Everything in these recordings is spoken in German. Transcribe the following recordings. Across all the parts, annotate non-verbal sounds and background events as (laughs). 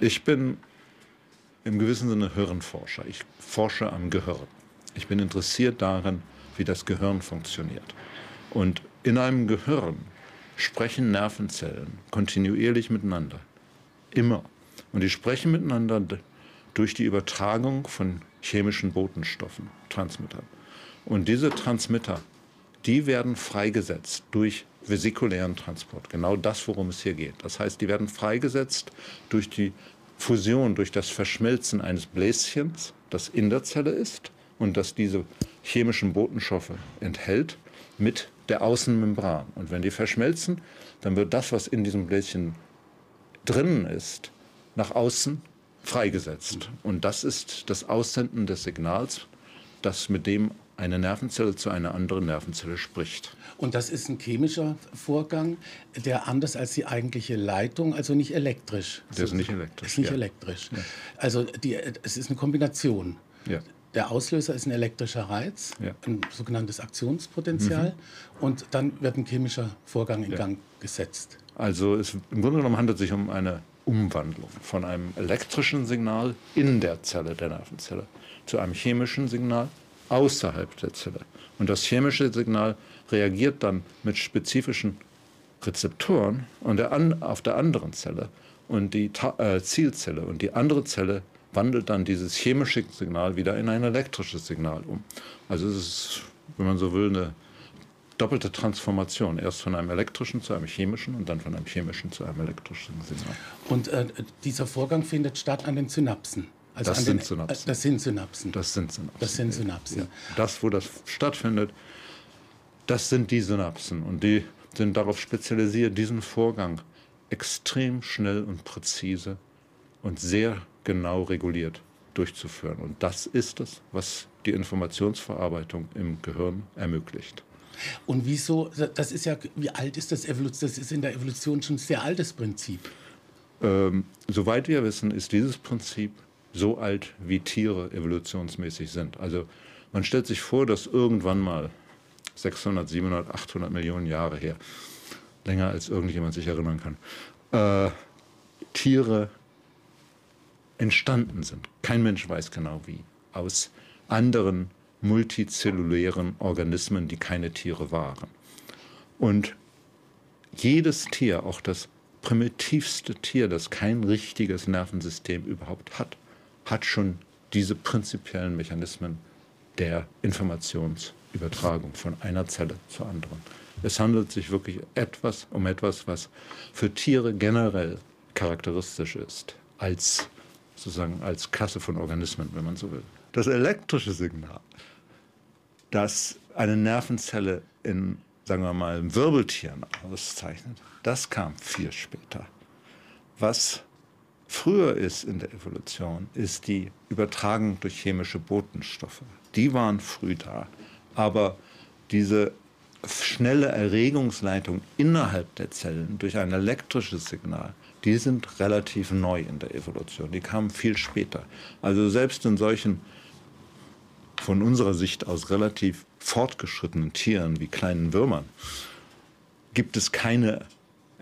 Ich bin im gewissen Sinne Hirnforscher. Ich forsche am Gehirn. Ich bin interessiert daran, wie das Gehirn funktioniert. Und in einem Gehirn sprechen Nervenzellen kontinuierlich miteinander. Immer. Und die sprechen miteinander durch die Übertragung von chemischen Botenstoffen, Transmitter. Und diese Transmitter, die werden freigesetzt durch vesikulären Transport. Genau das, worum es hier geht. Das heißt, die werden freigesetzt durch die Fusion, durch das Verschmelzen eines Bläschens, das in der Zelle ist und das diese chemischen Botenstoffe enthält, mit der Außenmembran. Und wenn die verschmelzen, dann wird das, was in diesem Bläschen drinnen ist, nach außen freigesetzt. Und das ist das Aussenden des Signals, das mit dem eine Nervenzelle zu einer anderen Nervenzelle spricht. Und das ist ein chemischer Vorgang, der anders als die eigentliche Leitung, also nicht elektrisch. Der ist nicht elektrisch. Ist nicht ja. elektrisch. Ja. Also die, es ist eine Kombination. Ja. Der Auslöser ist ein elektrischer Reiz, ja. ein sogenanntes Aktionspotenzial, mhm. und dann wird ein chemischer Vorgang in Gang gesetzt. Also es, im Grunde genommen handelt es sich um eine Umwandlung von einem elektrischen Signal in der Zelle der Nervenzelle zu einem chemischen Signal außerhalb der Zelle. Und das chemische Signal reagiert dann mit spezifischen Rezeptoren der an, auf der anderen Zelle und die äh, Zielzelle. Und die andere Zelle wandelt dann dieses chemische Signal wieder in ein elektrisches Signal um. Also es ist, wenn man so will, eine doppelte Transformation. Erst von einem elektrischen zu einem chemischen und dann von einem chemischen zu einem elektrischen Signal. Und äh, dieser Vorgang findet statt an den Synapsen. Also das, sind den, Synapsen. das sind Synapsen. Das sind Synapsen. Das sind Synapsen. Ja. Das, wo das stattfindet, das sind die Synapsen. Und die sind darauf spezialisiert, diesen Vorgang extrem schnell und präzise und sehr genau reguliert durchzuführen. Und das ist es, was die Informationsverarbeitung im Gehirn ermöglicht. Und wieso, das ist ja, wie alt ist das Evolution? Das ist in der Evolution schon ein sehr altes Prinzip. Ähm, soweit wir wissen, ist dieses Prinzip so alt wie Tiere evolutionsmäßig sind. Also man stellt sich vor, dass irgendwann mal 600, 700, 800 Millionen Jahre her, länger als irgendjemand sich erinnern kann, äh, Tiere entstanden sind. Kein Mensch weiß genau wie. Aus anderen multizellulären Organismen, die keine Tiere waren. Und jedes Tier, auch das primitivste Tier, das kein richtiges Nervensystem überhaupt hat, hat schon diese prinzipiellen Mechanismen der Informationsübertragung von einer Zelle zur anderen. Es handelt sich wirklich etwas um etwas, was für Tiere generell charakteristisch ist, als sozusagen als Klasse von Organismen, wenn man so will. Das elektrische Signal, das eine Nervenzelle in, sagen wir mal, Wirbeltieren auszeichnet, das kam viel später. Was früher ist in der Evolution, ist die Übertragung durch chemische Botenstoffe. Die waren früh da. Aber diese schnelle Erregungsleitung innerhalb der Zellen durch ein elektrisches Signal, die sind relativ neu in der Evolution. Die kamen viel später. Also selbst in solchen von unserer Sicht aus relativ fortgeschrittenen Tieren wie kleinen Würmern gibt es keine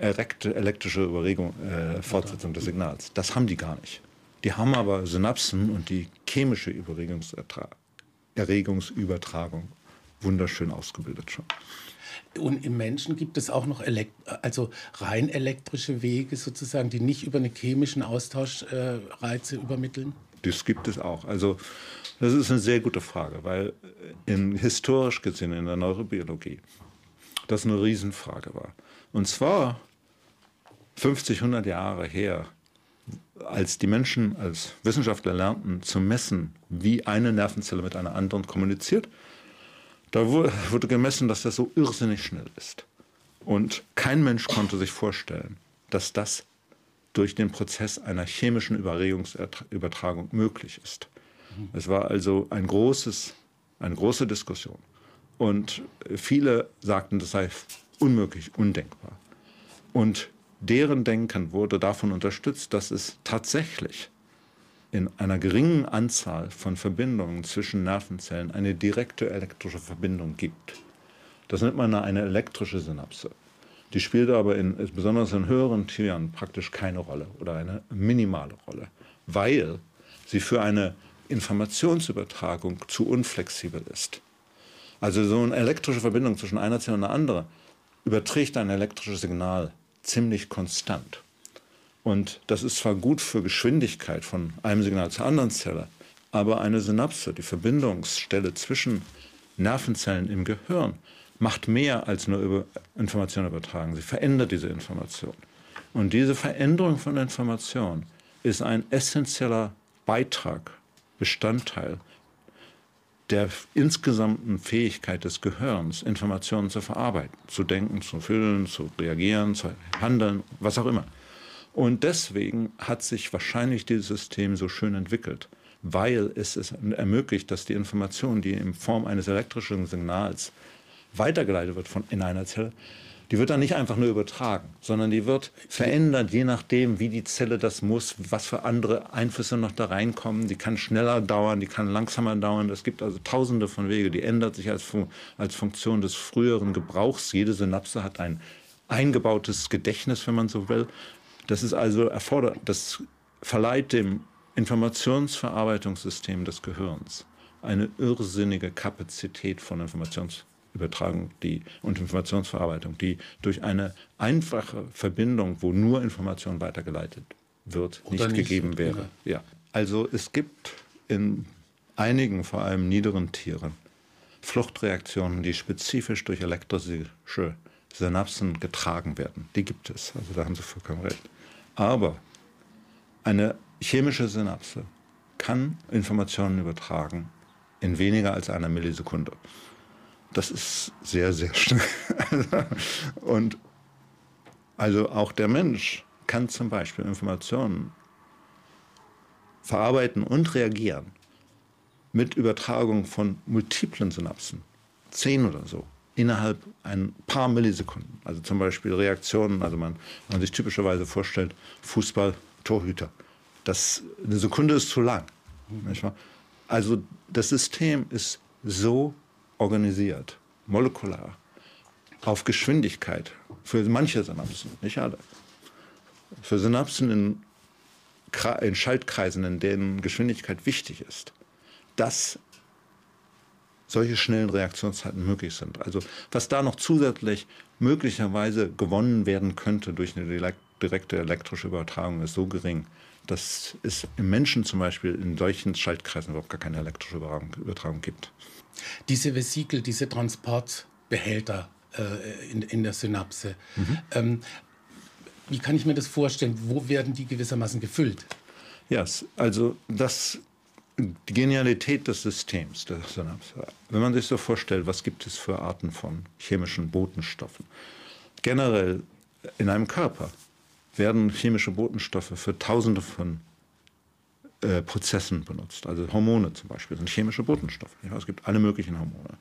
elektrische Überregung, äh, Fortsetzung des Signals. Das haben die gar nicht. Die haben aber Synapsen und die chemische Erregungsübertragung wunderschön ausgebildet schon. Und im Menschen gibt es auch noch elekt also rein elektrische Wege sozusagen, die nicht über einen chemischen Austauschreize äh, übermitteln? Das gibt es auch. Also das ist eine sehr gute Frage, weil in, historisch gesehen in der Neurobiologie das eine Riesenfrage war. Und zwar 50, 100 Jahre her, als die Menschen als Wissenschaftler lernten zu messen, wie eine Nervenzelle mit einer anderen kommuniziert, da wurde gemessen, dass das so irrsinnig schnell ist. Und kein Mensch konnte sich vorstellen, dass das durch den Prozess einer chemischen Überregungsübertragung möglich ist. Es war also ein großes, eine große Diskussion. Und viele sagten, das sei unmöglich, undenkbar. Und deren Denken wurde davon unterstützt, dass es tatsächlich in einer geringen Anzahl von Verbindungen zwischen Nervenzellen eine direkte elektrische Verbindung gibt. Das nennt man eine elektrische Synapse. Die spielt aber in, besonders in höheren Tieren praktisch keine Rolle oder eine minimale Rolle, weil sie für eine Informationsübertragung zu unflexibel ist. Also so eine elektrische Verbindung zwischen einer Zelle und einer anderen überträgt ein elektrisches Signal ziemlich konstant. Und das ist zwar gut für Geschwindigkeit von einem Signal zur anderen Zelle, aber eine Synapse, die Verbindungsstelle zwischen Nervenzellen im Gehirn, macht mehr als nur über Informationen übertragen. Sie verändert diese Information. Und diese Veränderung von Information ist ein essentieller Beitrag, Bestandteil der insgesamten Fähigkeit des Gehirns, Informationen zu verarbeiten, zu denken, zu fühlen, zu reagieren, zu handeln, was auch immer. Und deswegen hat sich wahrscheinlich dieses System so schön entwickelt, weil es es ermöglicht, dass die Information, die in Form eines elektrischen Signals weitergeleitet wird von, in einer Zelle, die wird dann nicht einfach nur übertragen, sondern die wird verändert, je nachdem, wie die Zelle das muss, was für andere Einflüsse noch da reinkommen. Die kann schneller dauern, die kann langsamer dauern. Es gibt also tausende von Wege. Die ändert sich als, als Funktion des früheren Gebrauchs. Jede Synapse hat ein eingebautes Gedächtnis, wenn man so will. Das ist also erfordert, das verleiht dem Informationsverarbeitungssystem des Gehirns eine irrsinnige Kapazität von Informations Übertragung die, und Informationsverarbeitung, die durch eine einfache Verbindung, wo nur Information weitergeleitet wird, nicht, nicht, gegeben wäre. Ja. Also es gibt in einigen, vor allem niederen Tieren, Fluchtreaktionen, die spezifisch durch elektrische Synapsen getragen werden. Die gibt es. Also da haben Sie vollkommen recht. Aber eine chemische Synapse kann Informationen übertragen in weniger als einer Millisekunde. Das ist sehr, sehr schnell. (laughs) und also auch der Mensch kann zum Beispiel Informationen verarbeiten und reagieren mit Übertragung von multiplen Synapsen, zehn oder so, innerhalb ein paar Millisekunden. Also zum Beispiel Reaktionen, also man, man sich typischerweise vorstellt, Fußball, Torhüter. Das, eine Sekunde ist zu lang. Also das System ist so organisiert, molekular, auf Geschwindigkeit für manche Synapsen, nicht alle. Für Synapsen in, in Schaltkreisen, in denen Geschwindigkeit wichtig ist, dass solche schnellen Reaktionszeiten möglich sind. Also was da noch zusätzlich möglicherweise gewonnen werden könnte durch eine direkte elektrische Übertragung, ist so gering, dass es im Menschen zum Beispiel in solchen Schaltkreisen überhaupt gar keine elektrische Übertragung gibt. Diese Vesikel, diese Transportbehälter äh, in, in der Synapse, mhm. ähm, wie kann ich mir das vorstellen? Wo werden die gewissermaßen gefüllt? Ja, yes, also das, die Genialität des Systems der Synapse. Wenn man sich so vorstellt, was gibt es für Arten von chemischen Botenstoffen? Generell in einem Körper werden chemische Botenstoffe für Tausende von äh, Prozessen benutzt. Also Hormone zum Beispiel sind chemische Botenstoffe. Ja, es gibt alle möglichen Hormone.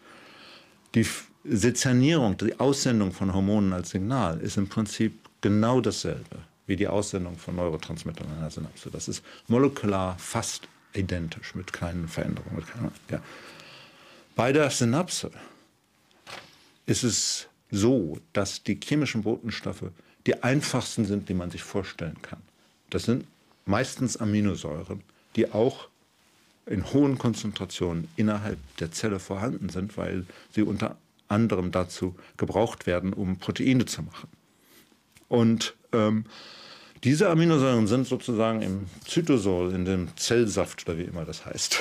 Die Sezernierung, die Aussendung von Hormonen als Signal ist im Prinzip genau dasselbe wie die Aussendung von Neurotransmittern in der Synapse. Das ist molekular fast identisch mit kleinen Veränderungen. Mit kleinen, ja. Bei der Synapse ist es so, dass die chemischen Botenstoffe die einfachsten sind, die man sich vorstellen kann. Das sind meistens Aminosäuren, die auch in hohen Konzentrationen innerhalb der Zelle vorhanden sind, weil sie unter anderem dazu gebraucht werden, um Proteine zu machen. Und ähm, diese Aminosäuren sind sozusagen im Zytosol, in dem Zellsaft oder wie immer das heißt,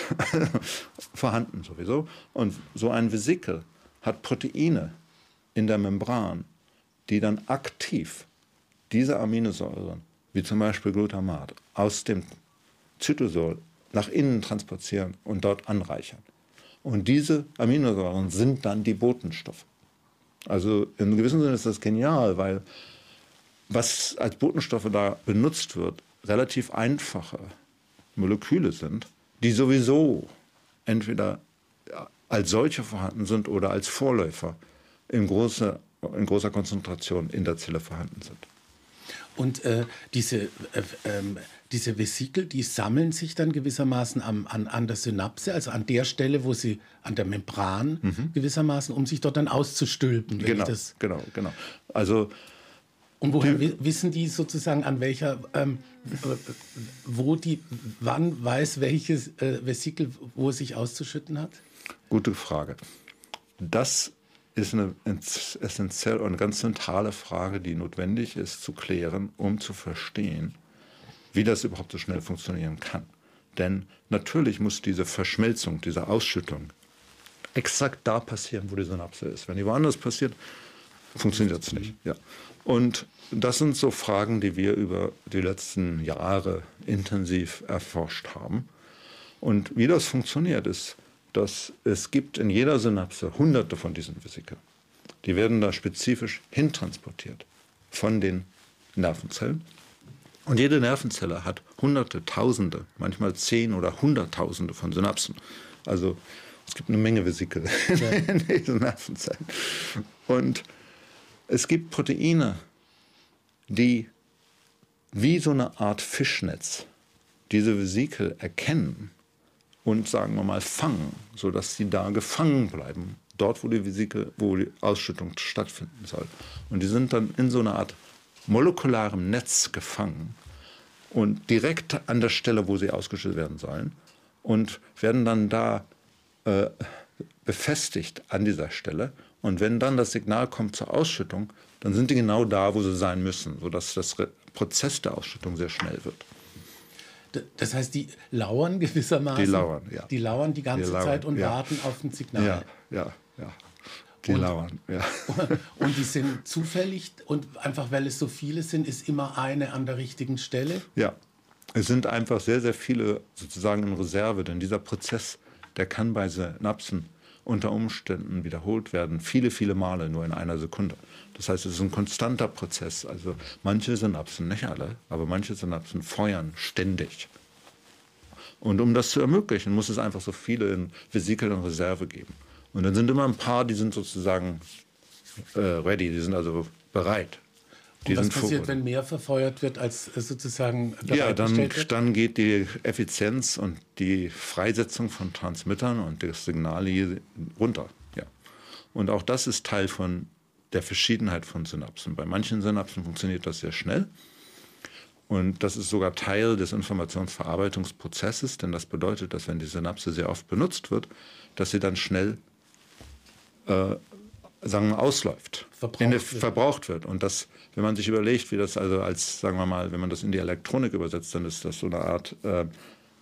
(laughs) vorhanden sowieso. Und so ein Vesikel hat Proteine in der Membran, die dann aktiv diese Aminosäuren wie zum Beispiel Glutamat, aus dem Zytosol nach innen transportieren und dort anreichern. Und diese Aminosäuren sind dann die Botenstoffe. Also in gewissem Sinne ist das genial, weil was als Botenstoffe da benutzt wird, relativ einfache Moleküle sind, die sowieso entweder als solche vorhanden sind oder als Vorläufer in großer, in großer Konzentration in der Zelle vorhanden sind. Und äh, diese, äh, äh, diese Vesikel, die sammeln sich dann gewissermaßen am, an, an der Synapse, also an der Stelle, wo sie an der Membran mhm. gewissermaßen, um sich dort dann auszustülpen. Genau, genau, genau. Also Und woher wissen die sozusagen an welcher, ähm, wo die, wann weiß welches äh, Vesikel, wo es sich auszuschütten hat? Gute Frage. Das ist eine essentielle und ganz zentrale Frage, die notwendig ist zu klären, um zu verstehen, wie das überhaupt so schnell funktionieren kann. Denn natürlich muss diese Verschmelzung, diese Ausschüttung exakt da passieren, wo die Synapse ist. Wenn die woanders passiert, funktioniert es nicht. Ja. Und das sind so Fragen, die wir über die letzten Jahre intensiv erforscht haben. Und wie das funktioniert, ist, dass es gibt in jeder Synapse hunderte von diesen Vesikeln. Die werden da spezifisch hintransportiert von den Nervenzellen. Und jede Nervenzelle hat hunderte, tausende, manchmal zehn oder hunderttausende von Synapsen. Also es gibt eine Menge Vesikel ja. in (laughs) diesen Nervenzellen. Und es gibt Proteine, die wie so eine Art Fischnetz diese Vesikel erkennen und sagen wir mal fangen, sodass sie da gefangen bleiben, dort wo die Vesikel, wo die Ausschüttung stattfinden soll. Und die sind dann in so einer Art molekularem Netz gefangen und direkt an der Stelle, wo sie ausgeschüttet werden sollen und werden dann da äh, befestigt an dieser Stelle. Und wenn dann das Signal kommt zur Ausschüttung, dann sind die genau da, wo sie sein müssen, sodass das Prozess der Ausschüttung sehr schnell wird. Das heißt, die lauern gewissermaßen. Die lauern, ja. Die lauern die ganze die lauern, Zeit und ja. warten auf ein Signal. Ja, ja, ja. Die und, lauern, ja. (laughs) Und die sind zufällig und einfach weil es so viele sind, ist immer eine an der richtigen Stelle? Ja. Es sind einfach sehr, sehr viele sozusagen in Reserve, denn dieser Prozess, der kann bei Synapsen unter Umständen wiederholt werden, viele, viele Male nur in einer Sekunde. Das heißt, es ist ein konstanter Prozess. Also manche Synapsen, nicht alle, aber manche Synapsen feuern ständig. Und um das zu ermöglichen, muss es einfach so viele in Vesikel und Reserve geben. Und dann sind immer ein paar, die sind sozusagen äh, ready, die sind also bereit. Die Und was passiert, wenn mehr verfeuert wird, als sozusagen Ja, dann, dann geht die Effizienz und die Freisetzung von Transmittern und das Signal hier runter. Ja. Und auch das ist Teil von der Verschiedenheit von Synapsen. Bei manchen Synapsen funktioniert das sehr schnell. Und das ist sogar Teil des Informationsverarbeitungsprozesses, denn das bedeutet, dass wenn die Synapse sehr oft benutzt wird, dass sie dann schnell äh, sagen wir, ausläuft, verbraucht, wird. verbraucht wird. Und das, wenn man sich überlegt, wie das also als, sagen wir mal, wenn man das in die Elektronik übersetzt, dann ist das so eine Art äh,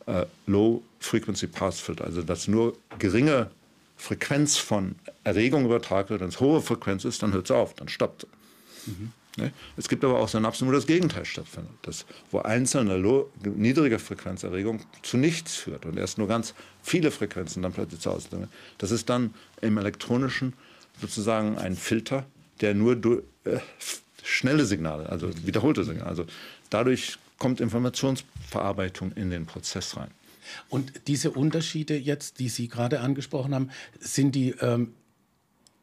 äh, Low Frequency Pass Filter, also dass nur geringe Frequenz von Erregung übertragen wird, wenn es hohe Frequenz ist, dann hört es auf, dann stoppt es. Mhm. Ne? Es gibt aber auch Synapsen, wo das Gegenteil stattfindet, das, wo einzelne niedrige Frequenzerregung zu nichts führt und erst nur ganz viele Frequenzen dann plötzlich zu Hause. Das ist dann im elektronischen sozusagen ein Filter, der nur durch, äh, schnelle Signale, also wiederholte Signale, also dadurch kommt Informationsverarbeitung in den Prozess rein. Und diese Unterschiede jetzt, die Sie gerade angesprochen haben, sind die ähm,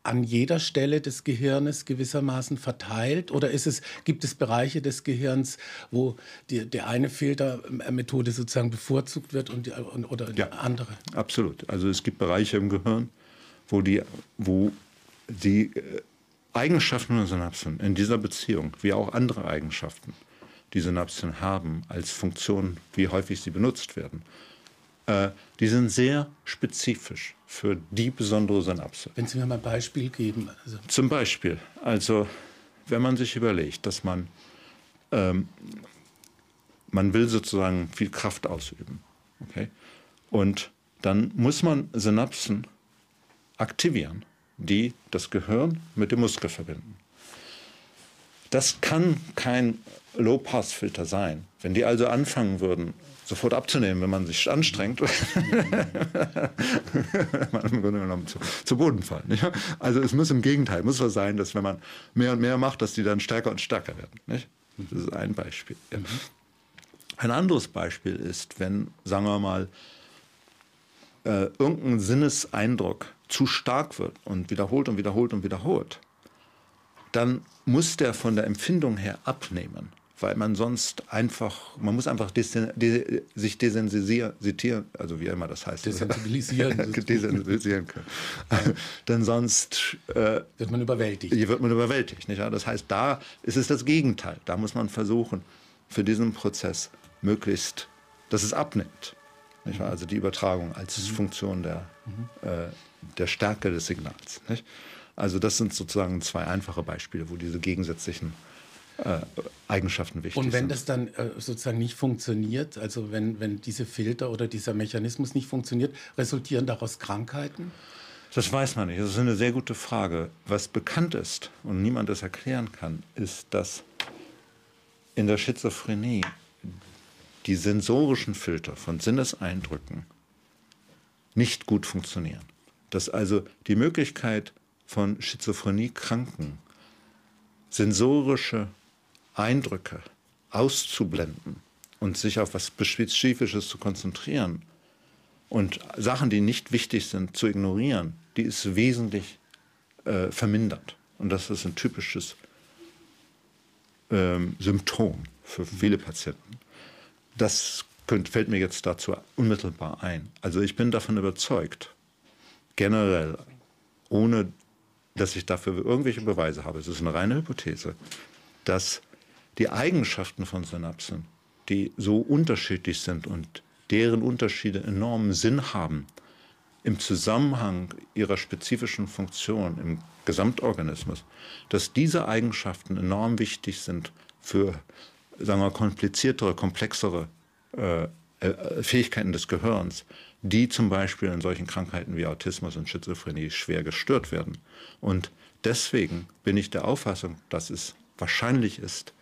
an jeder Stelle des Gehirnes gewissermaßen verteilt? Oder ist es, gibt es Bereiche des Gehirns, wo die, der eine Filtermethode sozusagen bevorzugt wird und die, oder die ja, andere? Absolut. Also es gibt Bereiche im Gehirn, wo, die, wo die äh, Eigenschaften der Synapsen in dieser Beziehung, wie auch andere Eigenschaften, die Synapsen haben, als Funktion, wie häufig sie benutzt werden, äh, die sind sehr spezifisch für die besondere Synapse. Wenn Sie mir mal ein Beispiel geben. Also. Zum Beispiel, also wenn man sich überlegt, dass man, ähm, man will sozusagen viel Kraft ausüben, okay? und dann muss man Synapsen aktivieren die das Gehirn mit dem Muskel verbinden. Das kann kein Low-Pass-Filter sein. Wenn die also anfangen würden, sofort abzunehmen, wenn man sich anstrengt, (laughs) man im Grunde genommen zu, zu Boden fallen. Nicht? Also es muss im Gegenteil, muss so sein, dass wenn man mehr und mehr macht, dass die dann stärker und stärker werden. Nicht? Das ist ein Beispiel. Ja. Ein anderes Beispiel ist, wenn, sagen wir mal, äh, irgendein Sinneseindruck zu stark wird und wiederholt und wiederholt und wiederholt, dann muss der von der Empfindung her abnehmen. Weil man sonst einfach, man muss einfach desen, de, sich desensibilisieren, also wie immer das heißt. Desensibilisieren. (laughs) desensibilisieren können. Ja. Denn sonst äh, wird man überwältigt. Wird man überwältigt. Nicht? Das heißt, da ist es das Gegenteil. Da muss man versuchen, für diesen Prozess möglichst, dass es abnimmt. Mhm. Also die Übertragung als mhm. Funktion der, mhm. äh, der Stärke des Signals. Nicht? Also das sind sozusagen zwei einfache Beispiele, wo diese gegensätzlichen äh, Eigenschaften wichtig sind. Und wenn sind. das dann äh, sozusagen nicht funktioniert, also wenn, wenn diese Filter oder dieser Mechanismus nicht funktioniert, resultieren daraus Krankheiten? Das weiß man nicht. Das ist eine sehr gute Frage. Was bekannt ist und niemand es erklären kann, ist, dass in der Schizophrenie die sensorischen Filter von Sinneseindrücken nicht gut funktionieren. Dass also die Möglichkeit von Schizophrenie-Kranken sensorische Eindrücke auszublenden und sich auf was Spezifisches zu konzentrieren und Sachen, die nicht wichtig sind, zu ignorieren, die ist wesentlich äh, vermindert. Und das ist ein typisches ähm, Symptom für viele Patienten. Das könnt, fällt mir jetzt dazu unmittelbar ein. Also ich bin davon überzeugt, generell, ohne dass ich dafür irgendwelche Beweise habe, es ist eine reine Hypothese, dass die Eigenschaften von Synapsen, die so unterschiedlich sind und deren Unterschiede enormen Sinn haben, im Zusammenhang ihrer spezifischen Funktion im Gesamtorganismus, dass diese Eigenschaften enorm wichtig sind für, sagen wir, kompliziertere, komplexere äh, äh, Fähigkeiten des Gehirns, die zum Beispiel in solchen Krankheiten wie Autismus und Schizophrenie schwer gestört werden. Und deswegen bin ich der Auffassung, dass es wahrscheinlich ist,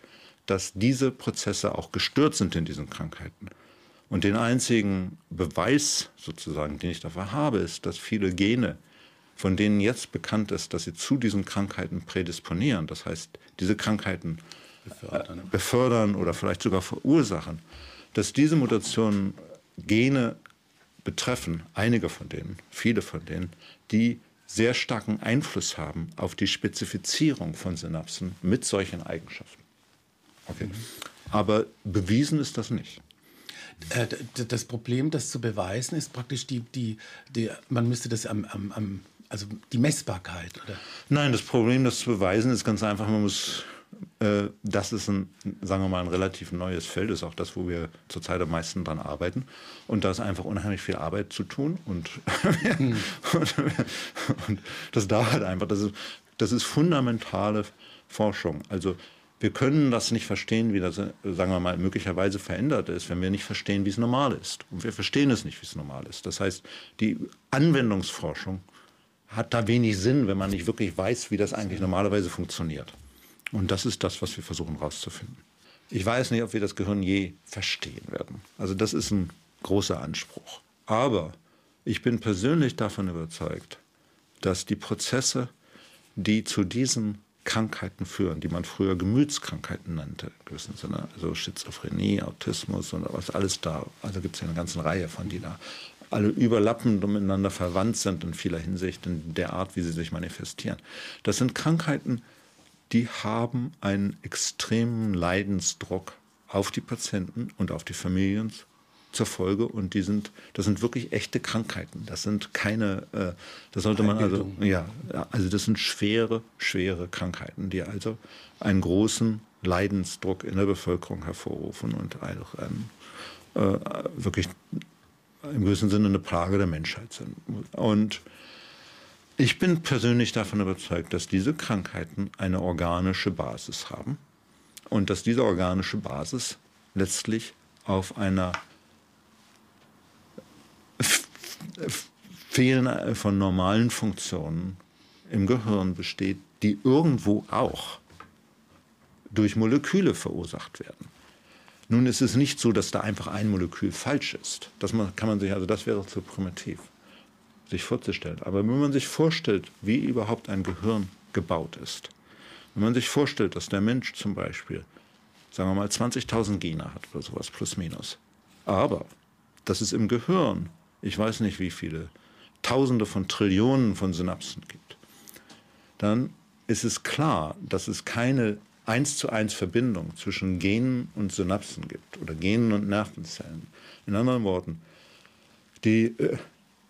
dass diese Prozesse auch gestört sind in diesen Krankheiten. Und den einzigen Beweis sozusagen, den ich dafür habe, ist, dass viele Gene, von denen jetzt bekannt ist, dass sie zu diesen Krankheiten prädisponieren, das heißt, diese Krankheiten befördern, äh, befördern oder vielleicht sogar verursachen, dass diese Mutationen Gene betreffen, einige von denen, viele von denen, die sehr starken Einfluss haben auf die Spezifizierung von Synapsen mit solchen Eigenschaften. Okay. Mhm. Aber bewiesen ist das nicht. Äh, das Problem, das zu beweisen, ist praktisch die, die, die man müsste das am, am, am, also die Messbarkeit, oder? Nein, das Problem, das zu beweisen, ist ganz einfach, man muss, äh, das ist ein, sagen wir mal, ein relativ neues Feld, ist auch das, wo wir zurzeit am meisten dran arbeiten. Und da ist einfach unheimlich viel Arbeit zu tun und, hm. (laughs) und, und, das dauert einfach. Das ist, das ist fundamentale Forschung. Also wir können das nicht verstehen, wie das, sagen wir mal, möglicherweise verändert ist, wenn wir nicht verstehen, wie es normal ist. Und wir verstehen es nicht, wie es normal ist. Das heißt, die Anwendungsforschung hat da wenig Sinn, wenn man nicht wirklich weiß, wie das eigentlich normalerweise funktioniert. Und das ist das, was wir versuchen herauszufinden. Ich weiß nicht, ob wir das Gehirn je verstehen werden. Also das ist ein großer Anspruch. Aber ich bin persönlich davon überzeugt, dass die Prozesse, die zu diesem Krankheiten führen, die man früher Gemütskrankheiten nannte, in gewissem Sinne. Also Schizophrenie, Autismus und was alles da. Also gibt es ja eine ganze Reihe von, die da alle überlappend und miteinander verwandt sind in vieler Hinsicht, in der Art, wie sie sich manifestieren. Das sind Krankheiten, die haben einen extremen Leidensdruck auf die Patienten und auf die Familien zur Folge und die sind, das sind wirklich echte Krankheiten. Das sind keine, äh, das sollte man also, ja, also das sind schwere, schwere Krankheiten, die also einen großen Leidensdruck in der Bevölkerung hervorrufen und auch ein, äh, wirklich im gewissen Sinne eine Plage der Menschheit sind. Und ich bin persönlich davon überzeugt, dass diese Krankheiten eine organische Basis haben und dass diese organische Basis letztlich auf einer Fehlen von normalen Funktionen im Gehirn besteht, die irgendwo auch durch Moleküle verursacht werden. Nun ist es nicht so, dass da einfach ein Molekül falsch ist. Das kann man sich, also das wäre zu primitiv, sich vorzustellen. Aber wenn man sich vorstellt, wie überhaupt ein Gehirn gebaut ist, wenn man sich vorstellt, dass der Mensch zum Beispiel, sagen wir mal, 20.000 Gene hat oder sowas, plus minus, aber dass es im Gehirn ich weiß nicht wie viele, Tausende von Trillionen von Synapsen gibt, dann ist es klar, dass es keine eins zu eins Verbindung zwischen Genen und Synapsen gibt oder Genen und Nervenzellen. In anderen Worten, die äh,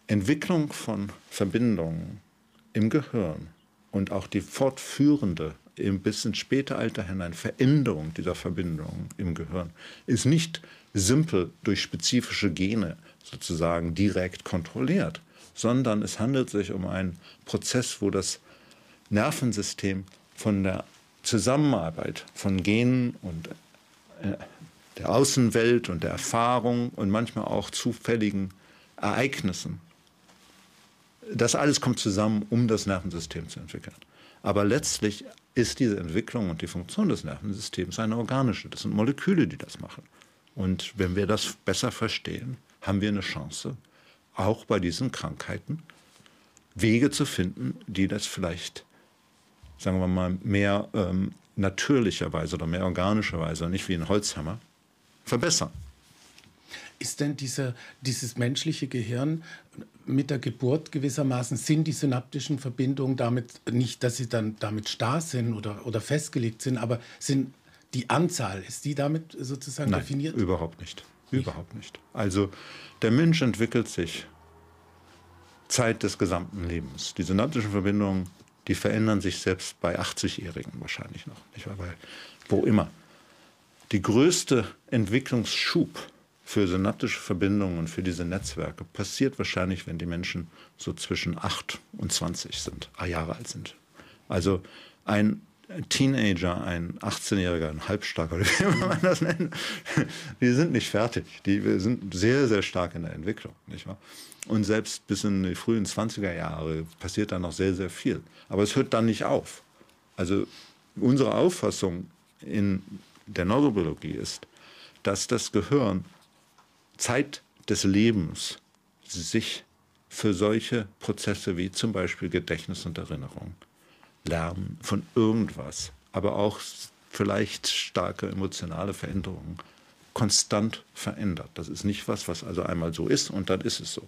Entwicklung von Verbindungen im Gehirn und auch die fortführende im bis ins späte Alter hinein Veränderung dieser Verbindungen im Gehirn ist nicht simpel durch spezifische Gene sozusagen direkt kontrolliert, sondern es handelt sich um einen Prozess, wo das Nervensystem von der Zusammenarbeit von Genen und äh, der Außenwelt und der Erfahrung und manchmal auch zufälligen Ereignissen. Das alles kommt zusammen, um das Nervensystem zu entwickeln. Aber letztlich ist diese Entwicklung und die Funktion des Nervensystems eine organische. Das sind Moleküle, die das machen. Und wenn wir das besser verstehen, haben wir eine Chance, auch bei diesen Krankheiten Wege zu finden, die das vielleicht, sagen wir mal, mehr ähm, natürlicherweise oder mehr organischerweise, nicht wie ein Holzhammer, verbessern. Ist denn diese, dieses menschliche Gehirn mit der Geburt gewissermaßen, sind die synaptischen Verbindungen damit nicht, dass sie dann damit starr sind oder, oder festgelegt sind, aber sind die Anzahl, ist die damit sozusagen Nein, definiert? Überhaupt nicht. Überhaupt nicht. Also der Mensch entwickelt sich Zeit des gesamten Lebens. Die synaptischen Verbindungen, die verändern sich selbst bei 80-Jährigen wahrscheinlich noch, nicht wahr? Weil, wo immer. Die größte Entwicklungsschub für synaptische Verbindungen und für diese Netzwerke passiert wahrscheinlich, wenn die Menschen so zwischen 8 und 20 sind, ah, Jahre alt sind. Also ein Teenager, ein 18-Jähriger, ein Halbstarker, (laughs) wie man das nennt, die sind nicht fertig. Die sind sehr, sehr stark in der Entwicklung. Nicht wahr? Und selbst bis in die frühen 20er Jahre passiert da noch sehr, sehr viel. Aber es hört dann nicht auf. Also unsere Auffassung in der Neurobiologie ist, dass das Gehirn Zeit des Lebens sich für solche Prozesse wie zum Beispiel Gedächtnis und Erinnerung, Lernen von irgendwas, aber auch vielleicht starke emotionale Veränderungen konstant verändert. Das ist nicht was, was also einmal so ist und dann ist es so.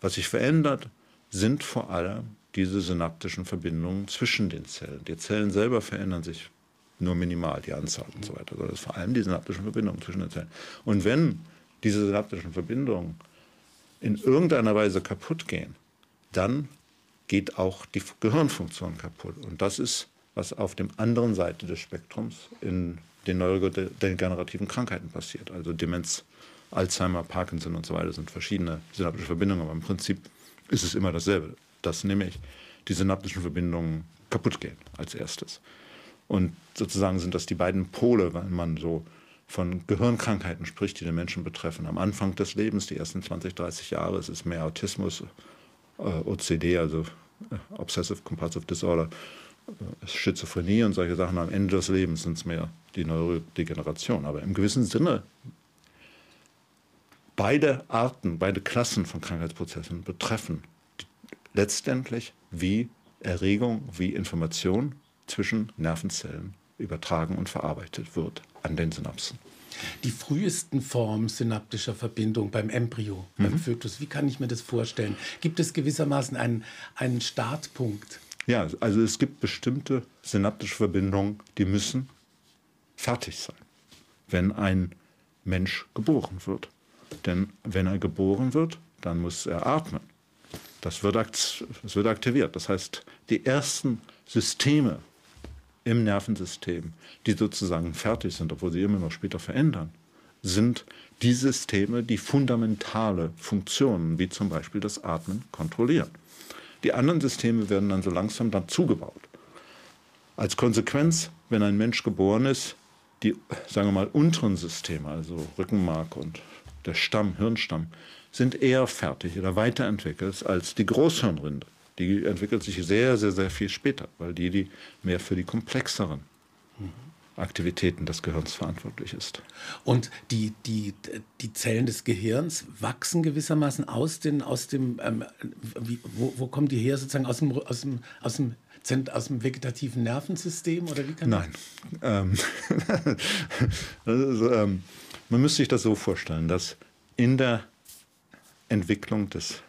Was sich verändert, sind vor allem diese synaptischen Verbindungen zwischen den Zellen. Die Zellen selber verändern sich nur minimal, die Anzahl und so weiter, es ist vor allem die synaptischen Verbindungen zwischen den Zellen. Und wenn diese synaptischen Verbindungen in irgendeiner Weise kaputt gehen, dann geht auch die Gehirnfunktion kaputt. Und das ist, was auf der anderen Seite des Spektrums in den neurodegenerativen Krankheiten passiert. Also Demenz, Alzheimer, Parkinson und so weiter sind verschiedene synaptische Verbindungen, aber im Prinzip ist es immer dasselbe. Dass nämlich die synaptischen Verbindungen kaputt gehen als erstes. Und sozusagen sind das die beiden Pole, weil man so von Gehirnkrankheiten spricht, die den Menschen betreffen. Am Anfang des Lebens, die ersten 20, 30 Jahre, es ist mehr Autismus, OCD, also äh, Obsessive Compulsive Disorder, äh, Schizophrenie und solche Sachen. Am Ende des Lebens sind es mehr die Neurodegeneration. Aber im gewissen Sinne, beide Arten, beide Klassen von Krankheitsprozessen betreffen letztendlich, wie Erregung, wie Information zwischen Nervenzellen übertragen und verarbeitet wird an den Synapsen. Die frühesten Formen synaptischer Verbindung beim Embryo, mhm. beim Fötus, wie kann ich mir das vorstellen? Gibt es gewissermaßen einen, einen Startpunkt? Ja, also es gibt bestimmte synaptische Verbindungen, die müssen fertig sein, wenn ein Mensch geboren wird. Denn wenn er geboren wird, dann muss er atmen. Das wird, das wird aktiviert. Das heißt, die ersten Systeme im Nervensystem, die sozusagen fertig sind, obwohl sie immer noch später verändern, sind die Systeme, die fundamentale Funktionen, wie zum Beispiel das Atmen, kontrollieren. Die anderen Systeme werden dann so langsam dazugebaut. Als Konsequenz, wenn ein Mensch geboren ist, die, sagen wir mal, unteren Systeme, also Rückenmark und der Stamm, Hirnstamm, sind eher fertig oder weiterentwickelt als die Großhirnrinde die entwickelt sich sehr, sehr, sehr viel später, weil die, die mehr für die komplexeren Aktivitäten des Gehirns verantwortlich ist. Und die, die, die Zellen des Gehirns wachsen gewissermaßen aus, den, aus dem, ähm, wie, wo, wo kommen die her, sozusagen aus dem, aus dem, aus dem aus dem vegetativen Nervensystem oder wie kann Nein. Ähm, (laughs) also, ähm, man müsste sich das so vorstellen, dass in der Entwicklung des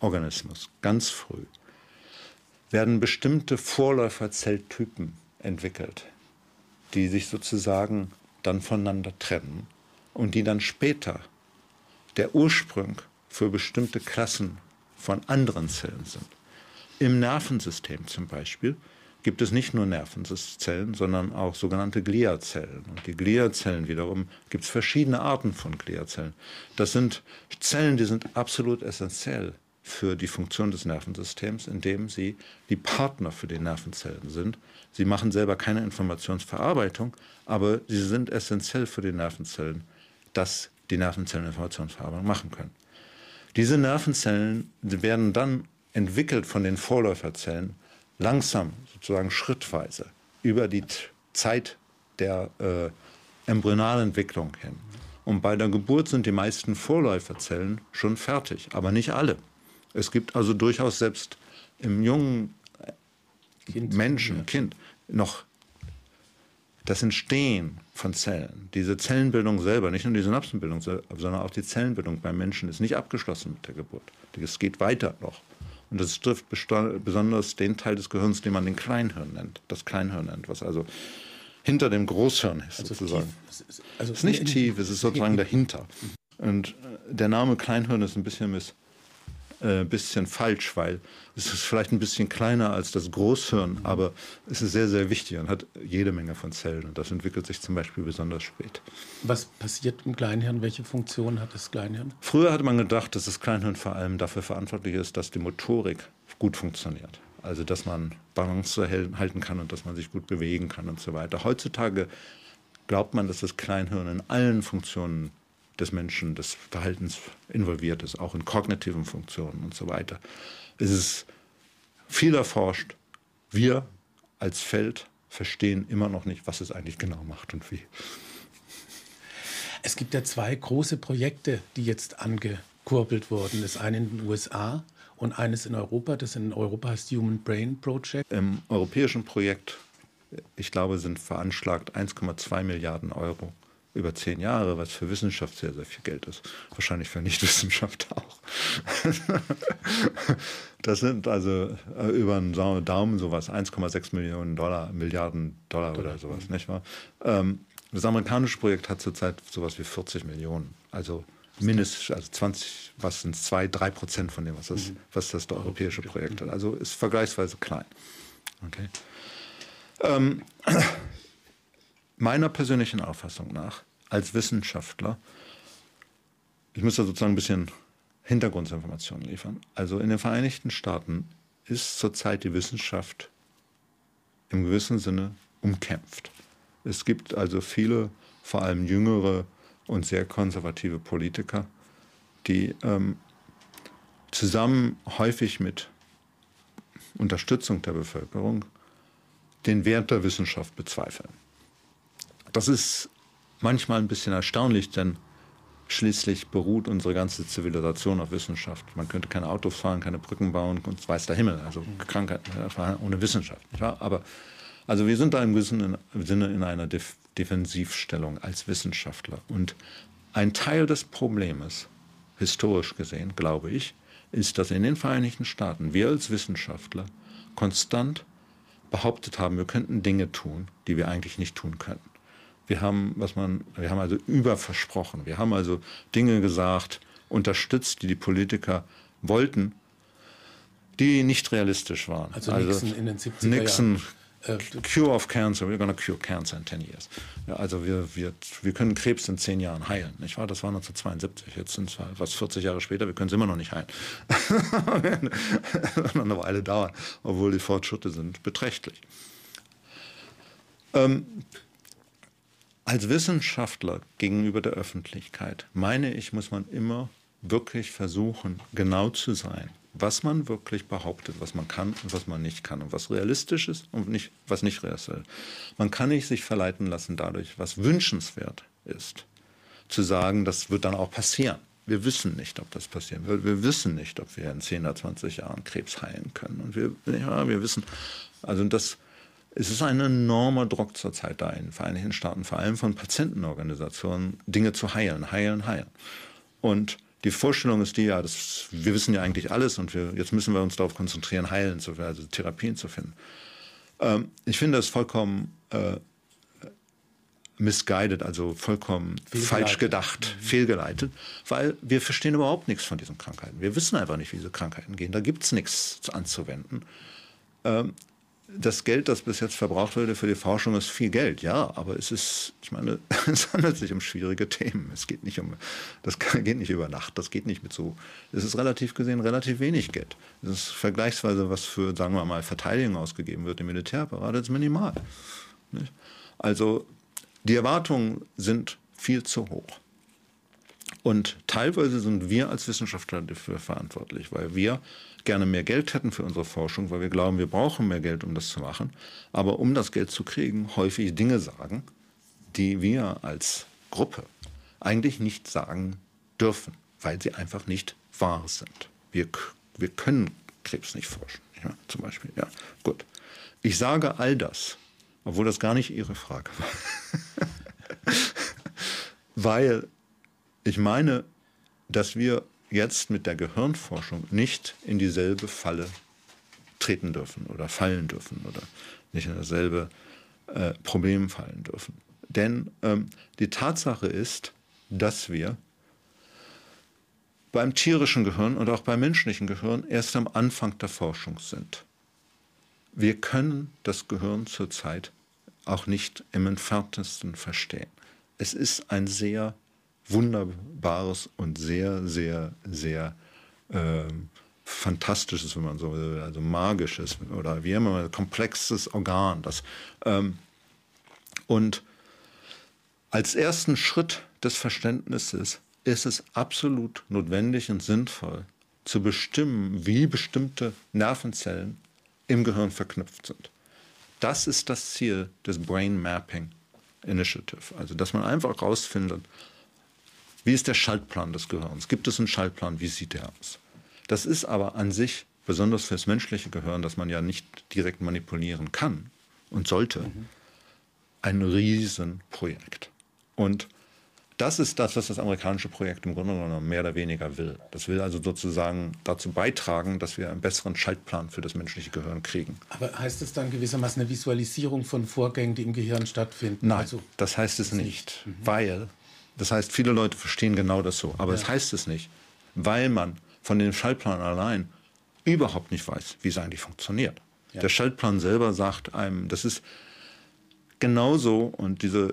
Organismus ganz früh werden bestimmte Vorläuferzelltypen entwickelt, die sich sozusagen dann voneinander trennen und die dann später der Ursprung für bestimmte Klassen von anderen Zellen sind. Im Nervensystem zum Beispiel gibt es nicht nur Nervenzellen, sondern auch sogenannte Gliazellen. Und die Gliazellen wiederum gibt es verschiedene Arten von Gliazellen. Das sind Zellen, die sind absolut essentiell für die Funktion des Nervensystems, indem sie die Partner für die Nervenzellen sind. Sie machen selber keine Informationsverarbeitung, aber sie sind essentiell für die Nervenzellen, dass die Nervenzellen Informationsverarbeitung machen können. Diese Nervenzellen werden dann entwickelt von den Vorläuferzellen langsam, sozusagen schrittweise, über die Zeit der äh, Embryonalentwicklung hin. Und bei der Geburt sind die meisten Vorläuferzellen schon fertig, aber nicht alle. Es gibt also durchaus selbst im jungen kind, Menschen, ja. Kind, noch das Entstehen von Zellen, diese Zellenbildung selber, nicht nur die Synapsenbildung, sondern auch die Zellenbildung beim Menschen ist nicht abgeschlossen mit der Geburt. Es geht weiter noch. Und das trifft besonders den Teil des Gehirns, den man den Kleinhirn nennt, das Kleinhirn nennt, was also hinter dem Großhirn ist also sozusagen. Tief, also es ist nicht tief, es ist sozusagen dahinter. Und äh, der Name Kleinhirn ist ein bisschen miss äh, bisschen falsch, weil es ist vielleicht ein bisschen kleiner als das Großhirn, aber es ist sehr, sehr wichtig und hat jede Menge von Zellen. Und das entwickelt sich zum Beispiel besonders spät. Was passiert im Kleinhirn? Welche Funktion hat das Kleinhirn? Früher hatte man gedacht, dass das Kleinhirn vor allem dafür verantwortlich ist, dass die Motorik gut funktioniert. Also dass man Balance halten kann und dass man sich gut bewegen kann und so weiter. Heutzutage glaubt man, dass das Kleinhirn in allen Funktionen des Menschen, des Verhaltens involviert ist, auch in kognitiven Funktionen und so weiter. Es ist viel erforscht. Wir als Feld verstehen immer noch nicht, was es eigentlich genau macht und wie. Es gibt ja zwei große Projekte, die jetzt angekurbelt wurden. Das eine in den USA und eines in Europa. Das in Europa heißt Human Brain Project. Im europäischen Projekt, ich glaube, sind veranschlagt 1,2 Milliarden Euro über zehn Jahre, was für Wissenschaft sehr, sehr viel Geld ist. Wahrscheinlich für Nichtwissenschaft (laughs) auch. das sind also äh, über einen Daumen sowas, 1,6 Millionen Dollar, Milliarden Dollar, Dollar. oder sowas, nicht wahr? Ähm, das amerikanische Projekt hat zurzeit sowas wie 40 Millionen. Also mindestens, also 20, was sind es, 2, 3 Prozent von dem, was das, mhm. was das europäische Projekt hat. Also ist vergleichsweise klein. Okay. Ähm, meiner persönlichen Auffassung nach als Wissenschaftler, ich muss da sozusagen ein bisschen Hintergrundinformationen liefern. Also in den Vereinigten Staaten ist zurzeit die Wissenschaft im gewissen Sinne umkämpft. Es gibt also viele, vor allem jüngere und sehr konservative Politiker, die ähm, zusammen häufig mit Unterstützung der Bevölkerung den Wert der Wissenschaft bezweifeln. Das ist manchmal ein bisschen erstaunlich, denn schließlich beruht unsere ganze Zivilisation auf Wissenschaft. Man könnte keine Autos fahren, keine Brücken bauen und weiß der Himmel, also Krankheiten ohne Wissenschaft. Aber also wir sind da im gewissen Sinne in einer Def Defensivstellung als Wissenschaftler. Und ein Teil des Problems, historisch gesehen, glaube ich, ist, dass in den Vereinigten Staaten wir als Wissenschaftler konstant behauptet haben, wir könnten Dinge tun, die wir eigentlich nicht tun könnten. Wir haben, was man, wir haben also überversprochen. Wir haben also Dinge gesagt, unterstützt, die die Politiker wollten, die nicht realistisch waren. Also, also Nixon in den 70er Nixon, Jahren. Äh, cure of cancer, we're going to cure cancer in 10 years. Ja, also wir, wir, wir können Krebs in 10 Jahren heilen, nicht wahr? Das war 1972, jetzt sind es was 40 Jahre später, wir können es immer noch nicht heilen. das (laughs) wird eine Weile dauern, obwohl die Fortschritte sind beträchtlich. Ähm, als Wissenschaftler gegenüber der Öffentlichkeit, meine ich, muss man immer wirklich versuchen, genau zu sein, was man wirklich behauptet, was man kann und was man nicht kann und was realistisch ist und nicht, was nicht realistisch ist. Man kann nicht sich verleiten lassen dadurch, was wünschenswert ist, zu sagen, das wird dann auch passieren. Wir wissen nicht, ob das passieren wird. Wir wissen nicht, ob wir in 10 oder 20 Jahren Krebs heilen können. Und wir, ja, wir wissen, also das, es ist ein enormer Druck zurzeit da in den Vereinigten Staaten, vor allem von Patientenorganisationen, Dinge zu heilen, heilen, heilen. Und die Vorstellung ist die, ja, das, wir wissen ja eigentlich alles und wir, jetzt müssen wir uns darauf konzentrieren, heilen zu also Therapien zu finden. Ähm, ich finde das vollkommen äh, misguided, also vollkommen falsch gedacht, mhm. fehlgeleitet, weil wir verstehen überhaupt nichts von diesen Krankheiten. Wir wissen einfach nicht, wie diese Krankheiten gehen. Da gibt es nichts anzuwenden. Ähm, das Geld, das bis jetzt verbraucht wurde für die Forschung, ist viel Geld, ja, aber es ist, ich meine, (laughs) es handelt sich um schwierige Themen. Es geht nicht um, das (laughs) geht nicht über Nacht, das geht nicht mit so, es ist relativ gesehen relativ wenig Geld. Es ist vergleichsweise, was für, sagen wir mal, Verteidigung ausgegeben wird im Militärapparat, ist minimal. Nicht? Also die Erwartungen sind viel zu hoch. Und teilweise sind wir als Wissenschaftler dafür verantwortlich, weil wir gerne mehr Geld hätten für unsere Forschung, weil wir glauben, wir brauchen mehr Geld, um das zu machen. Aber um das Geld zu kriegen, häufig Dinge sagen, die wir als Gruppe eigentlich nicht sagen dürfen, weil sie einfach nicht wahr sind. Wir, wir können Krebs nicht forschen, ja, zum Beispiel. Ja, gut. Ich sage all das, obwohl das gar nicht Ihre Frage war. (laughs) Weil ich meine, dass wir jetzt mit der Gehirnforschung nicht in dieselbe Falle treten dürfen oder fallen dürfen oder nicht in dasselbe äh, Problem fallen dürfen. Denn ähm, die Tatsache ist, dass wir beim tierischen Gehirn und auch beim menschlichen Gehirn erst am Anfang der Forschung sind. Wir können das Gehirn zurzeit auch nicht im entferntesten verstehen. Es ist ein sehr wunderbares und sehr, sehr, sehr äh, fantastisches, wenn man so will, also magisches oder wie immer, komplexes Organ. Das, ähm, und als ersten Schritt des Verständnisses ist es absolut notwendig und sinnvoll zu bestimmen, wie bestimmte Nervenzellen im Gehirn verknüpft sind. Das ist das Ziel des Brain Mapping Initiative. Also, dass man einfach herausfindet, wie ist der Schaltplan des Gehirns? Gibt es einen Schaltplan? Wie sieht der aus? Das ist aber an sich, besonders fürs menschliche Gehirn, das man ja nicht direkt manipulieren kann und sollte, mhm. ein Riesenprojekt. Und das ist das, was das amerikanische Projekt im Grunde genommen mehr oder weniger will. Das will also sozusagen dazu beitragen, dass wir einen besseren Schaltplan für das menschliche Gehirn kriegen. Aber heißt es dann gewissermaßen eine Visualisierung von Vorgängen, die im Gehirn stattfinden? Nein, also, das heißt es nicht, nicht. Mhm. weil, das heißt, viele Leute verstehen genau das so, aber ja. das heißt es nicht, weil man von dem Schaltplan allein überhaupt nicht weiß, wie es eigentlich funktioniert. Ja. Der Schaltplan selber sagt einem, das ist genauso und dieser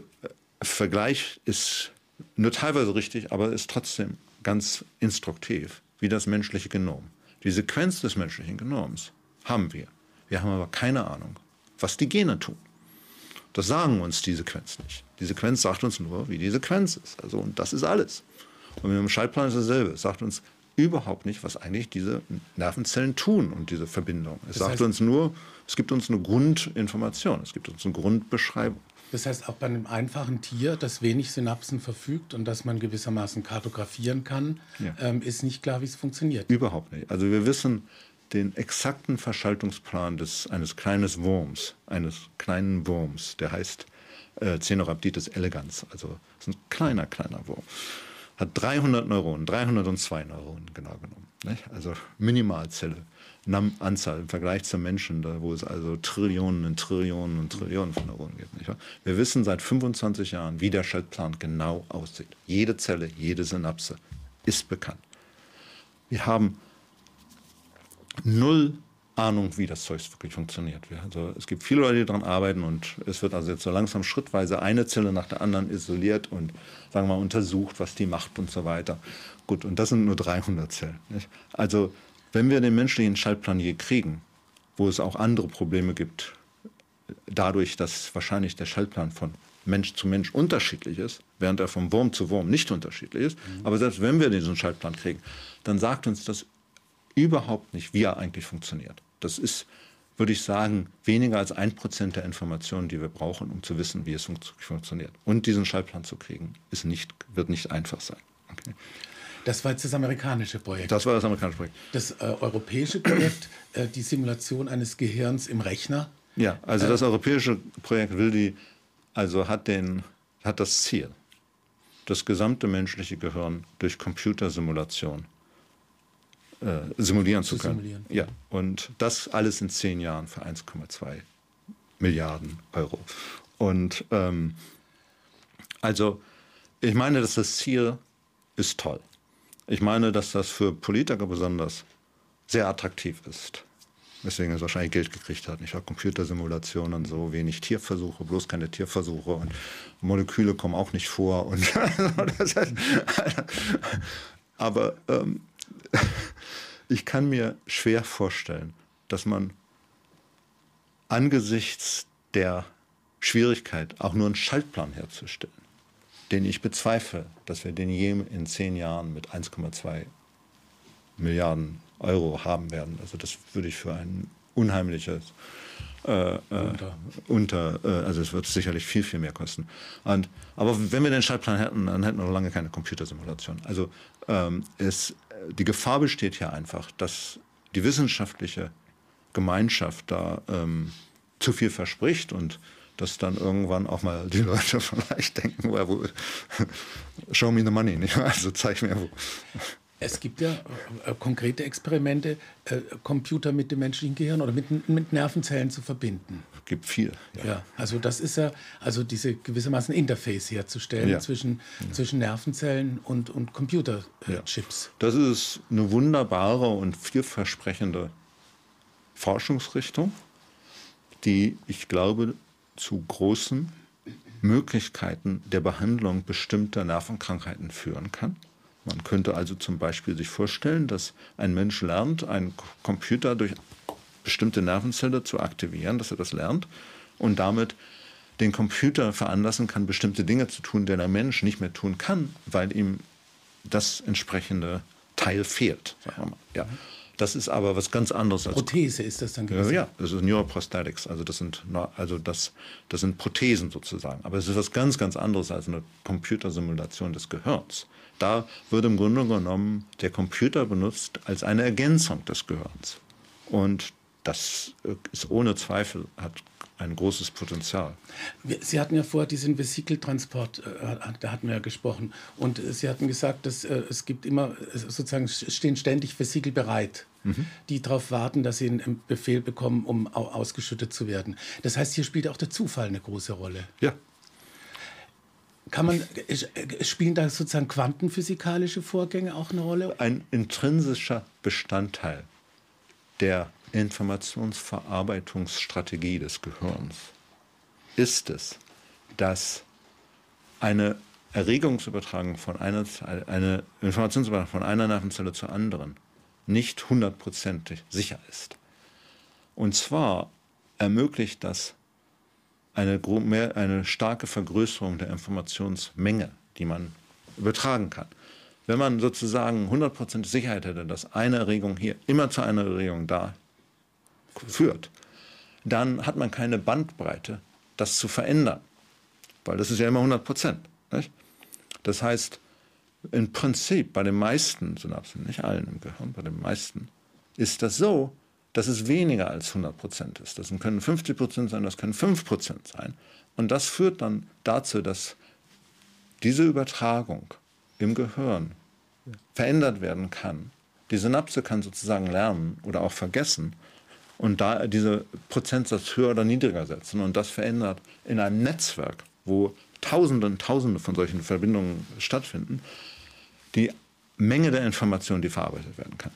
Vergleich ist nur teilweise richtig, aber ist trotzdem ganz instruktiv, wie das menschliche Genom. Die Sequenz des menschlichen Genoms haben wir. Wir haben aber keine Ahnung, was die Gene tun. Das sagen uns die Sequenz nicht. Die Sequenz sagt uns nur, wie die Sequenz ist. Also, und das ist alles. Und mit dem Schaltplan ist dasselbe. Es sagt uns überhaupt nicht, was eigentlich diese Nervenzellen tun und diese Verbindung. Es das sagt uns nur, es gibt uns eine Grundinformation, es gibt uns eine Grundbeschreibung. Das heißt, auch bei einem einfachen Tier, das wenig Synapsen verfügt und das man gewissermaßen kartografieren kann, ja. ähm, ist nicht klar, wie es funktioniert. Überhaupt nicht. Also wir wissen den exakten Verschaltungsplan des, eines kleinen Wurms, eines kleinen Wurms, der heißt äh, Cenorhabditis elegans, also ist ein kleiner, kleiner Wurm. Hat 300 Neuronen, 302 Neuronen genau genommen. Nicht? Also Minimalzelle. Anzahl im Vergleich zum Menschen, da, wo es also Trillionen und Trillionen und Trillionen von Neuronen gibt. Nicht? Wir wissen seit 25 Jahren, wie der Schaltplan genau aussieht. Jede Zelle, jede Synapse ist bekannt. Wir haben null Ahnung, wie das Zeug wirklich funktioniert. Also es gibt viele Leute, die daran arbeiten und es wird also jetzt so langsam schrittweise eine Zelle nach der anderen isoliert und sagen wir mal untersucht, was die macht und so weiter. Gut, und das sind nur 300 Zellen. Nicht? Also wenn wir den menschlichen Schaltplan je kriegen, wo es auch andere Probleme gibt, dadurch, dass wahrscheinlich der Schaltplan von Mensch zu Mensch unterschiedlich ist, während er vom Wurm zu Wurm nicht unterschiedlich ist. Mhm. Aber selbst wenn wir diesen Schaltplan kriegen, dann sagt uns das überhaupt nicht, wie er eigentlich funktioniert. Das ist, würde ich sagen, weniger als ein Prozent der Informationen, die wir brauchen, um zu wissen, wie es fun funktioniert. Und diesen Schaltplan zu kriegen, ist nicht, wird nicht einfach sein. Okay. Das war jetzt das amerikanische Projekt. Das war das amerikanische Projekt. Das äh, europäische Projekt, äh, die Simulation eines Gehirns im Rechner. Ja, also äh, das europäische Projekt will die, also hat, den, hat das Ziel, das gesamte menschliche Gehirn durch Computersimulation äh, simulieren zu, zu können. Simulieren. Ja, und das alles in zehn Jahren für 1,2 Milliarden Euro. Und ähm, Also ich meine, dass das Ziel ist toll. Ich meine, dass das für Politiker besonders sehr attraktiv ist. Weswegen er wahrscheinlich Geld gekriegt hat. Ich habe Computersimulationen, so wenig Tierversuche, bloß keine Tierversuche und Moleküle kommen auch nicht vor. Und (laughs) (laughs) aber ähm, ich kann mir schwer vorstellen, dass man angesichts der Schwierigkeit, auch nur einen Schaltplan herzustellen, den ich bezweifle, dass wir den je in zehn Jahren mit 1,2 Milliarden Euro haben werden. Also das würde ich für ein unheimliches äh, äh, unter. unter äh, also es wird sicherlich viel, viel mehr kosten. Und, aber wenn wir den Schaltplan hätten, dann hätten wir noch lange keine Computersimulation. Also ähm, es, die Gefahr besteht hier einfach, dass die wissenschaftliche Gemeinschaft da ähm, zu viel verspricht und dass dann irgendwann auch mal die (laughs) Leute vielleicht denken, wo, (laughs) show me the money, nicht? also zeig mir wo. Es gibt ja äh, konkrete Experimente, äh, Computer mit dem menschlichen Gehirn oder mit, mit Nervenzellen zu verbinden. Es gibt viel. Ja. ja. also das ist ja, also diese gewissermaßen Interface herzustellen ja. zwischen, ja. zwischen Nervenzellen und, und Computerchips. Das ist eine wunderbare und vielversprechende Forschungsrichtung, die ich glaube zu großen Möglichkeiten der Behandlung bestimmter Nervenkrankheiten führen kann. Man könnte also zum Beispiel sich vorstellen, dass ein Mensch lernt, einen Computer durch bestimmte Nervenzelle zu aktivieren, dass er das lernt und damit den Computer veranlassen kann, bestimmte Dinge zu tun, die der Mensch nicht mehr tun kann, weil ihm das entsprechende Teil fehlt. Ja. Das ist aber was ganz anderes als. Prothese ist das dann gewesen? Ja, das ist Neuroprosthetics. Also das sind, also das, das sind Prothesen sozusagen. Aber es ist was ganz, ganz anderes als eine Computersimulation des Gehirns. Da wird im Grunde genommen der Computer benutzt als eine Ergänzung des Gehirns. Und das ist ohne Zweifel, hat ein großes Potenzial. Sie hatten ja vorher diesen Vesikeltransport, äh, da hatten wir ja gesprochen. Und Sie hatten gesagt, dass äh, es gibt immer, sozusagen stehen ständig Vesikel bereit, mhm. die darauf warten, dass sie einen Befehl bekommen, um ausgeschüttet zu werden. Das heißt, hier spielt auch der Zufall eine große Rolle. Ja. Kann man, spielen da sozusagen quantenphysikalische Vorgänge auch eine Rolle? Ein intrinsischer Bestandteil der Informationsverarbeitungsstrategie des Gehirns ist es, dass eine Erregungsübertragung von einer, eine Informationsübertragung von einer Nervenzelle zur anderen nicht hundertprozentig sicher ist. Und zwar ermöglicht das eine, eine starke Vergrößerung der Informationsmenge, die man übertragen kann. Wenn man sozusagen 100% Sicherheit hätte, dass eine Erregung hier immer zu einer Erregung da führt, dann hat man keine Bandbreite, das zu verändern. Weil das ist ja immer 100 Prozent. Das heißt, im Prinzip bei den meisten Synapsen, nicht allen im Gehirn, bei den meisten, ist das so, dass es weniger als 100 Prozent ist. Das können 50 Prozent sein, das können 5 Prozent sein. Und das führt dann dazu, dass diese Übertragung im Gehirn verändert werden kann. Die Synapse kann sozusagen lernen oder auch vergessen und da diese Prozentsatz höher oder niedriger setzen. Und das verändert in einem Netzwerk, wo Tausende und Tausende von solchen Verbindungen stattfinden, die Menge der Informationen, die verarbeitet werden kann.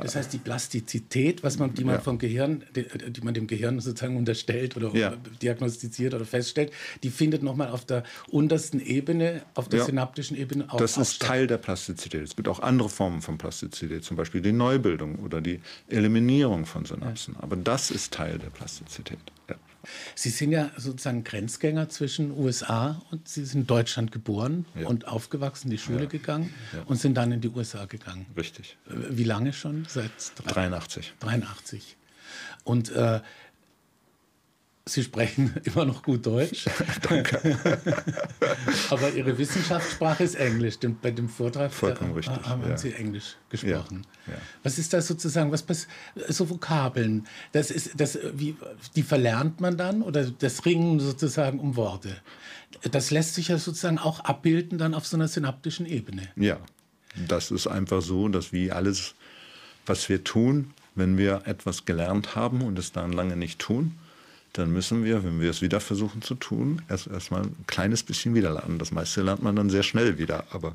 Das heißt, die Plastizität, was man, die man ja. vom Gehirn, die, die, man dem Gehirn sozusagen unterstellt oder ja. diagnostiziert oder feststellt, die findet nochmal auf der untersten Ebene, auf der ja. synaptischen Ebene auch Das ist Teil der Plastizität. Es gibt auch andere Formen von Plastizität, zum Beispiel die Neubildung oder die Eliminierung von Synapsen. Aber das ist Teil der Plastizität. Sie sind ja sozusagen Grenzgänger zwischen USA und Sie sind in Deutschland geboren ja. und aufgewachsen, in die Schule ja. gegangen ja. und sind dann in die USA gegangen. Richtig. Äh, wie lange schon? Seit 83. 83. Und äh, Sie sprechen (laughs) immer noch gut Deutsch. (laughs) Danke. (laughs) Aber Ihre Wissenschaftssprache ist Englisch. Bei dem Vortrag Vollkommen richtig, haben ja. Sie Englisch gesprochen. Ja, ja. Was ist da sozusagen, was so Vokabeln? Das ist, das, wie, die verlernt man dann oder das Ringen sozusagen um Worte? Das lässt sich ja sozusagen auch abbilden dann auf so einer synaptischen Ebene. Ja, das ist einfach so, dass wie alles, was wir tun, wenn wir etwas gelernt haben und es dann lange nicht tun, dann müssen wir, wenn wir es wieder versuchen zu tun, erst erstmal ein kleines bisschen wieder lernen. Das meiste lernt man dann sehr schnell wieder, aber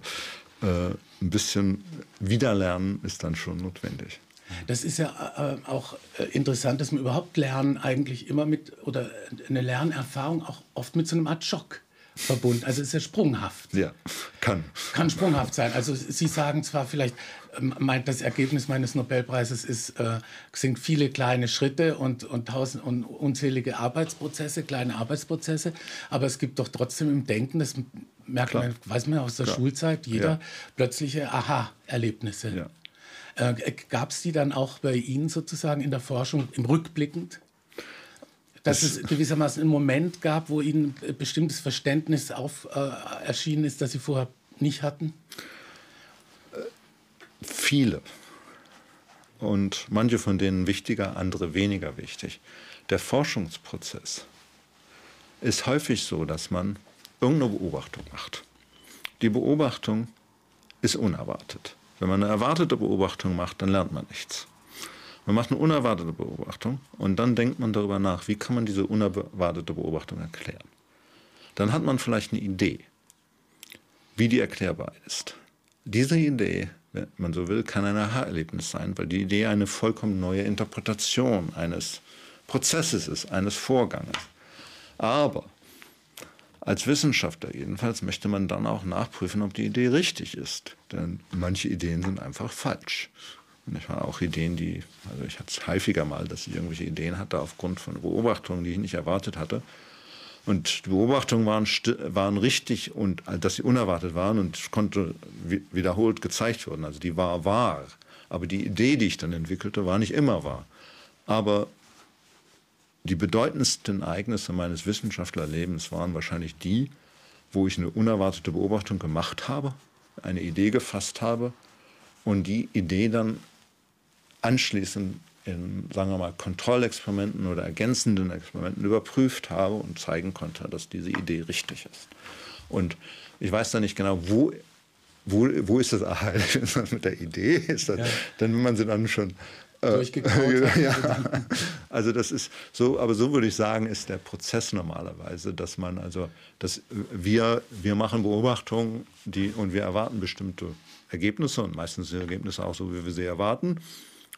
äh, ein bisschen Wiederlernen ist dann schon notwendig. Das ist ja äh, auch äh, interessant, dass man überhaupt Lernen eigentlich immer mit, oder eine Lernerfahrung auch oft mit so einem Art Schock verbunden. Also es ist ja sprunghaft. Ja, kann. Kann sprunghaft sein. Also Sie sagen zwar vielleicht, ähm, das Ergebnis meines Nobelpreises ist, äh, sind viele kleine Schritte und, und tausend und unzählige Arbeitsprozesse, kleine Arbeitsprozesse, aber es gibt doch trotzdem im Denken, das merkt Klar. man, weiß man aus der Klar. Schulzeit, jeder ja. plötzliche Aha-Erlebnisse. Ja. Äh, Gab es die dann auch bei Ihnen sozusagen in der Forschung im Rückblickend? Dass es gewissermaßen einen Moment gab, wo Ihnen bestimmtes Verständnis auf, äh, erschienen ist, das Sie vorher nicht hatten? Viele. Und manche von denen wichtiger, andere weniger wichtig. Der Forschungsprozess ist häufig so, dass man irgendeine Beobachtung macht. Die Beobachtung ist unerwartet. Wenn man eine erwartete Beobachtung macht, dann lernt man nichts. Man macht eine unerwartete Beobachtung und dann denkt man darüber nach, wie kann man diese unerwartete Beobachtung erklären. Dann hat man vielleicht eine Idee, wie die erklärbar ist. Diese Idee, wenn man so will, kann ein Aha-Erlebnis sein, weil die Idee eine vollkommen neue Interpretation eines Prozesses ist, eines Vorganges. Aber als Wissenschaftler jedenfalls möchte man dann auch nachprüfen, ob die Idee richtig ist. Denn manche Ideen sind einfach falsch. Und ich habe auch Ideen, die, also ich hatte es häufiger mal, dass ich irgendwelche Ideen hatte aufgrund von Beobachtungen, die ich nicht erwartet hatte. Und die Beobachtungen waren, waren richtig und dass sie unerwartet waren und konnte wiederholt gezeigt werden. Also die war wahr. Aber die Idee, die ich dann entwickelte, war nicht immer wahr. Aber die bedeutendsten Ereignisse meines Wissenschaftlerlebens waren wahrscheinlich die, wo ich eine unerwartete Beobachtung gemacht habe, eine Idee gefasst habe und die Idee dann anschließend in, sagen wir mal, Kontrollexperimenten oder ergänzenden Experimenten überprüft habe und zeigen konnte, dass diese Idee richtig ist. Und ich weiß da nicht genau, wo, wo, wo ist das Aha (laughs) mit der Idee? Ist das, ja. Denn wenn man sie dann schon äh, (laughs) ja. Also das ist so, aber so würde ich sagen, ist der Prozess normalerweise, dass man also, dass wir, wir machen Beobachtungen, die und wir erwarten bestimmte Ergebnisse und meistens sind die Ergebnisse auch so, wie wir sie erwarten.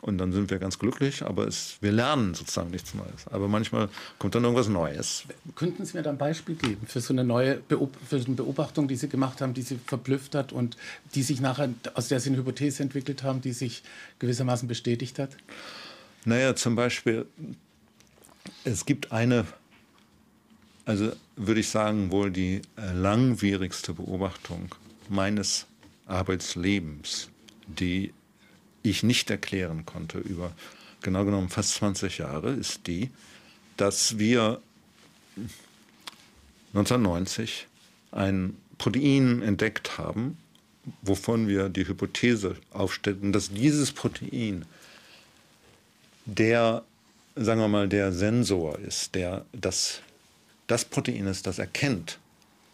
Und dann sind wir ganz glücklich, aber es, wir lernen sozusagen nichts Neues. Aber manchmal kommt dann irgendwas Neues. Könnten Sie mir da ein Beispiel geben für so eine neue Beob für eine Beobachtung, die Sie gemacht haben, die Sie verblüfft hat und die sich nachher, aus der Sie eine Hypothese entwickelt haben, die sich gewissermaßen bestätigt hat? Naja, zum Beispiel, es gibt eine, also würde ich sagen, wohl die äh, langwierigste Beobachtung meines Arbeitslebens, die ich nicht erklären konnte über genau genommen fast 20 Jahre, ist die, dass wir 1990 ein Protein entdeckt haben, wovon wir die Hypothese aufstellten, dass dieses Protein der, sagen wir mal, der Sensor ist, der das, das Protein ist, das erkennt,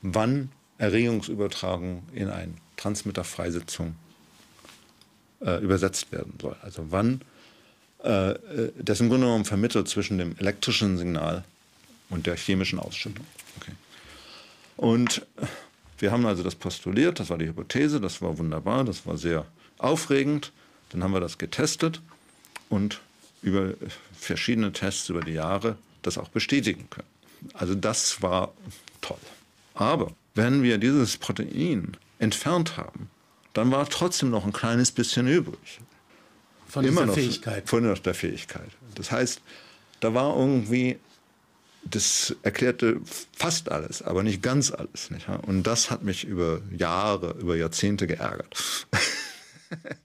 wann Erregungsübertragung in eine Transmitterfreisetzung äh, übersetzt werden soll. Also wann äh, äh, das im Grunde genommen vermittelt zwischen dem elektrischen Signal und der chemischen Ausschüttung. Okay. Und wir haben also das postuliert, das war die Hypothese, das war wunderbar, das war sehr aufregend. Dann haben wir das getestet und über verschiedene Tests über die Jahre das auch bestätigen können. Also das war toll. Aber wenn wir dieses Protein entfernt haben, dann war trotzdem noch ein kleines bisschen übrig. Von Immer dieser noch Fähigkeit. Von der Fähigkeit. Das heißt, da war irgendwie, das erklärte fast alles, aber nicht ganz alles. Nicht? Und das hat mich über Jahre, über Jahrzehnte geärgert. (laughs)